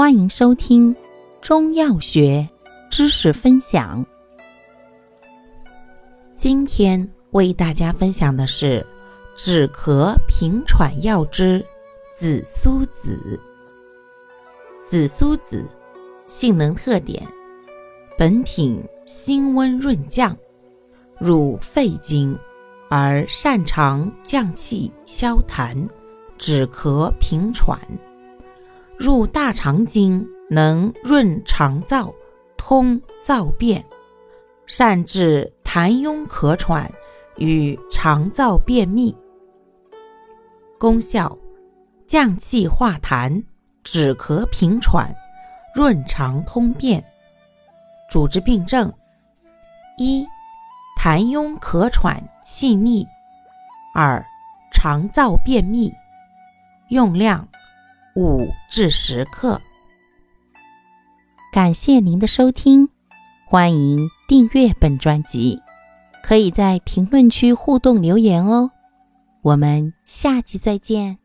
欢迎收听中药学知识分享。今天为大家分享的是止咳平喘药之紫苏子。紫苏子性能特点：本品辛温润降，入肺经，而擅长降气消痰。止咳平喘，入大肠经能润肠燥、通燥便，善治痰壅咳喘与肠燥便秘。功效：降气化痰，止咳平喘，润肠通便。主治病症：一、痰壅咳喘气逆；二、肠燥便秘。用量五至十克。感谢您的收听，欢迎订阅本专辑，可以在评论区互动留言哦。我们下期再见。